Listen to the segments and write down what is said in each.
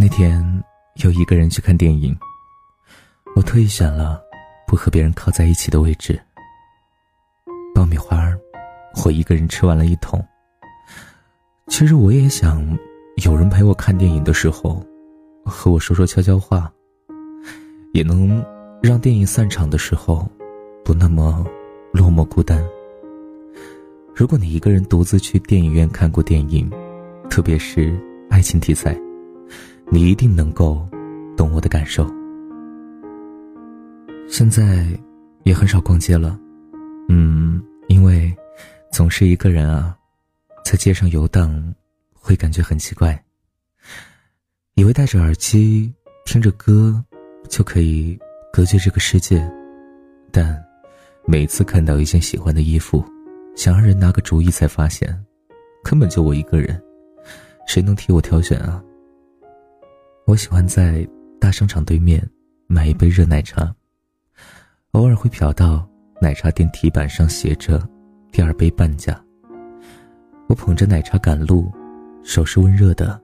那天又一个人去看电影，我特意选了不和别人靠在一起的位置。爆米花，我一个人吃完了一桶。其实我也想有人陪我看电影的时候，和我说说悄悄话，也能让电影散场的时候不那么落寞孤单。如果你一个人独自去电影院看过电影，特别是爱情题材，你一定能够懂我的感受。现在也很少逛街了，嗯，因为总是一个人啊，在街上游荡，会感觉很奇怪。以为戴着耳机听着歌就可以隔绝这个世界，但每次看到一件喜欢的衣服。想让人拿个主意，才发现，根本就我一个人，谁能替我挑选啊？我喜欢在大商场对面买一杯热奶茶，偶尔会瞟到奶茶店提板上写着“第二杯半价”。我捧着奶茶赶路，手是温热的，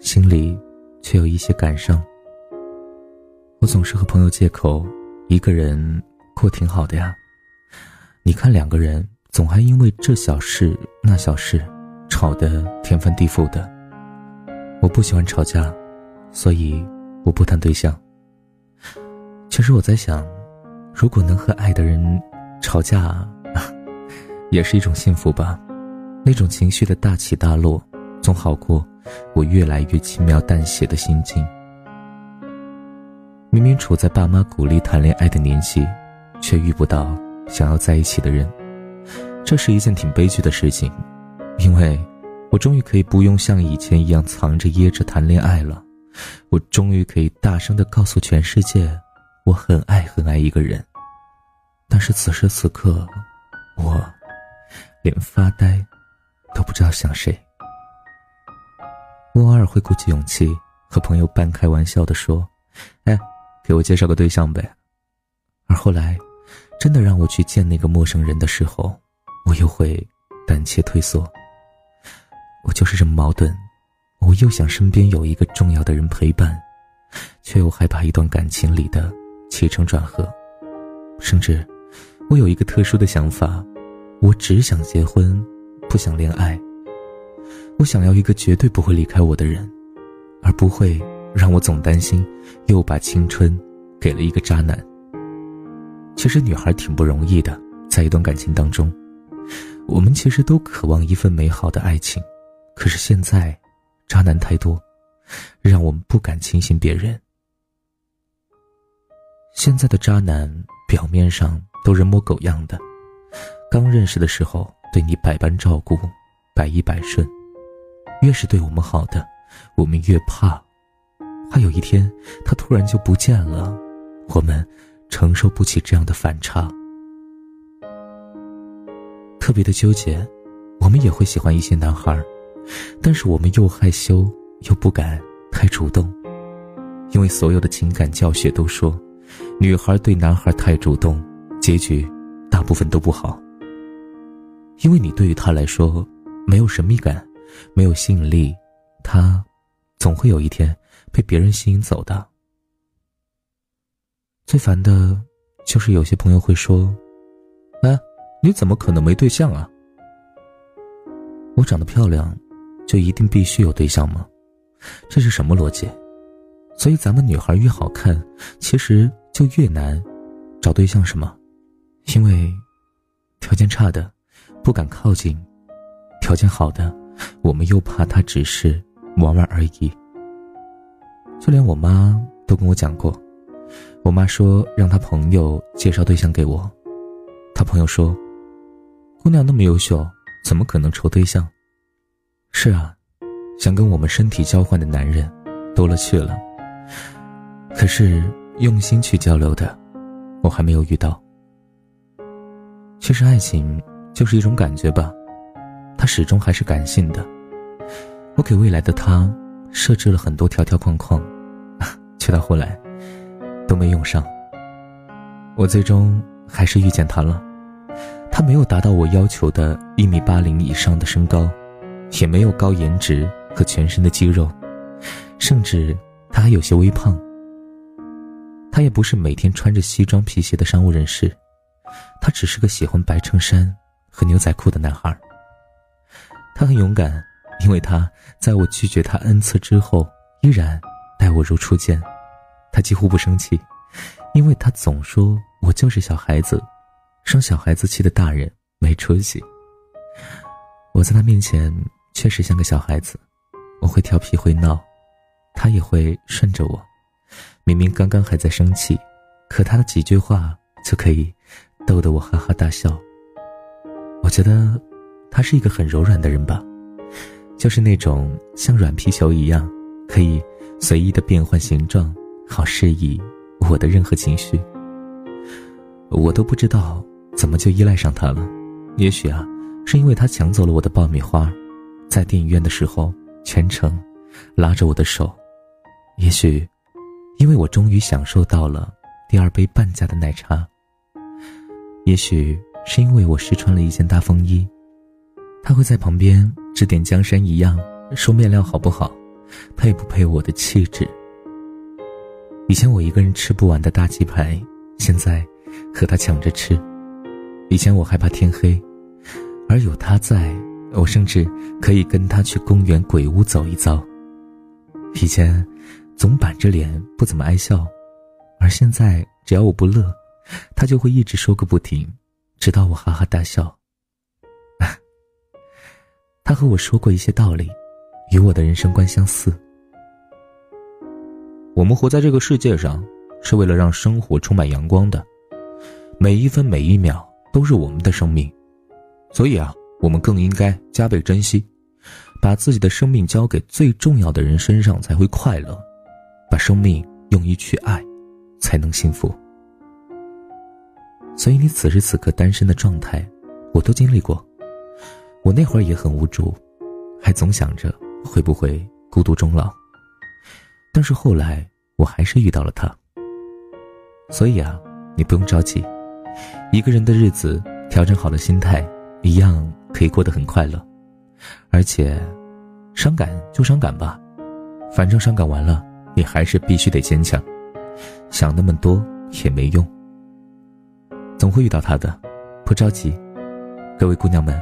心里却有一些感伤。我总是和朋友借口一个人过挺好的呀，你看两个人。总还因为这小事那小事，吵得天翻地覆的。我不喜欢吵架，所以我不谈对象。其实我在想，如果能和爱的人吵架，也是一种幸福吧。那种情绪的大起大落，总好过我越来越轻描淡写的心境。明明处在爸妈鼓励谈恋爱的年纪，却遇不到想要在一起的人。这是一件挺悲剧的事情，因为，我终于可以不用像以前一样藏着掖着谈恋爱了，我终于可以大声的告诉全世界，我很爱很爱一个人。但是此时此刻，我，连发呆，都不知道想谁。我偶尔会鼓起勇气和朋友半开玩笑的说：“哎，给我介绍个对象呗。”而后来，真的让我去见那个陌生人的时候。我又会胆怯退缩。我就是这么矛盾，我又想身边有一个重要的人陪伴，却又害怕一段感情里的起承转合。甚至，我有一个特殊的想法，我只想结婚，不想恋爱。我想要一个绝对不会离开我的人，而不会让我总担心又把青春给了一个渣男。其实，女孩挺不容易的，在一段感情当中。我们其实都渴望一份美好的爱情，可是现在，渣男太多，让我们不敢轻信别人。现在的渣男表面上都人模狗样的，刚认识的时候对你百般照顾，百依百顺，越是对我们好的，我们越怕，怕有一天他突然就不见了，我们承受不起这样的反差。特别的纠结，我们也会喜欢一些男孩，但是我们又害羞又不敢太主动，因为所有的情感教学都说，女孩对男孩太主动，结局大部分都不好。因为你对于他来说没有神秘感，没有吸引力，他总会有一天被别人吸引走的。最烦的，就是有些朋友会说，啊。你怎么可能没对象啊？我长得漂亮，就一定必须有对象吗？这是什么逻辑？所以咱们女孩越好看，其实就越难找对象，是吗？因为条件差的不敢靠近，条件好的我们又怕他只是玩玩而已。就连我妈都跟我讲过，我妈说让她朋友介绍对象给我，她朋友说。姑娘那么优秀，怎么可能愁对象？是啊，想跟我们身体交换的男人多了去了。可是用心去交流的，我还没有遇到。其实爱情就是一种感觉吧，它始终还是感性的。我给未来的他设置了很多条条框框，却到后来都没用上。我最终还是遇见他了。他没有达到我要求的一米八零以上的身高，也没有高颜值和全身的肌肉，甚至他还有些微胖。他也不是每天穿着西装皮鞋的商务人士，他只是个喜欢白衬衫和牛仔裤的男孩。他很勇敢，因为他在我拒绝他 n 次之后，依然待我如初见。他几乎不生气，因为他总说我就是小孩子，生小孩子气的大人没出息。我在他面前确实像个小孩子，我会调皮会闹，他也会顺着我。明明刚刚还在生气，可他的几句话就可以逗得我哈哈大笑。我觉得他是一个很柔软的人吧，就是那种像软皮球一样，可以随意的变换形状，好适宜我的任何情绪。我都不知道怎么就依赖上他了，也许啊。是因为他抢走了我的爆米花，在电影院的时候全程拉着我的手，也许因为我终于享受到了第二杯半价的奶茶，也许是因为我试穿了一件大风衣，他会在旁边指点江山一样说面料好不好，配不配我的气质。以前我一个人吃不完的大鸡排，现在和他抢着吃。以前我害怕天黑。而有他在，我甚至可以跟他去公园鬼屋走一遭。以前总板着脸不怎么爱笑，而现在只要我不乐，他就会一直说个不停，直到我哈哈大笑。他和我说过一些道理，与我的人生观相似。我们活在这个世界上，是为了让生活充满阳光的，每一分每一秒都是我们的生命。所以啊，我们更应该加倍珍惜，把自己的生命交给最重要的人身上才会快乐，把生命用于去爱，才能幸福。所以你此时此刻单身的状态，我都经历过。我那会儿也很无助，还总想着会不会孤独终老。但是后来我还是遇到了他。所以啊，你不用着急，一个人的日子，调整好了心态。一样可以过得很快乐，而且，伤感就伤感吧，反正伤感完了，你还是必须得坚强，想那么多也没用。总会遇到他的，不着急。各位姑娘们，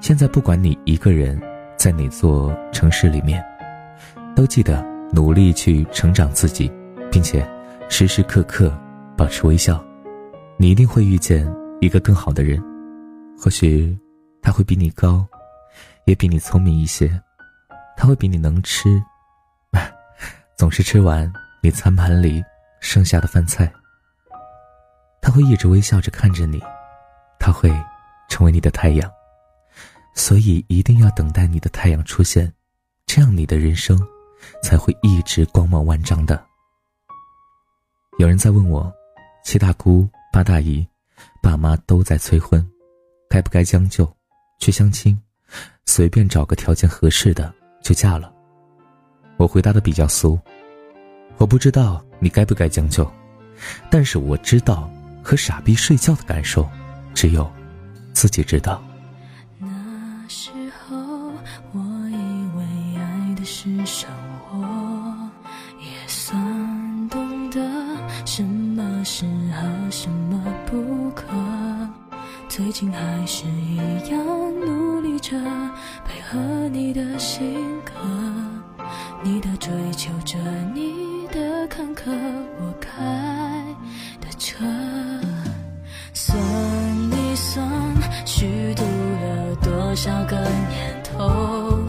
现在不管你一个人在哪座城市里面，都记得努力去成长自己，并且时时刻刻保持微笑，你一定会遇见一个更好的人。或许他会比你高，也比你聪明一些，他会比你能吃，总是吃完你餐盘里剩下的饭菜。他会一直微笑着看着你，他会成为你的太阳，所以一定要等待你的太阳出现，这样你的人生才会一直光芒万丈的。有人在问我，七大姑八大姨，爸妈都在催婚。该不该将就，去相亲，随便找个条件合适的就嫁了？我回答的比较俗，我不知道你该不该将就，但是我知道和傻逼睡觉的感受，只有自己知道。那时候我以为爱的是生最近还是一样努力着配合你的性格，你的追求着你的坎坷，我开的车。算一算，虚度了多少个年头，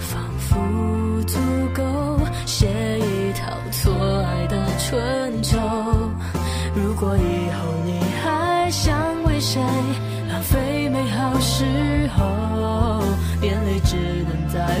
仿佛足够写一套错爱的春秋。时候，眼泪只能在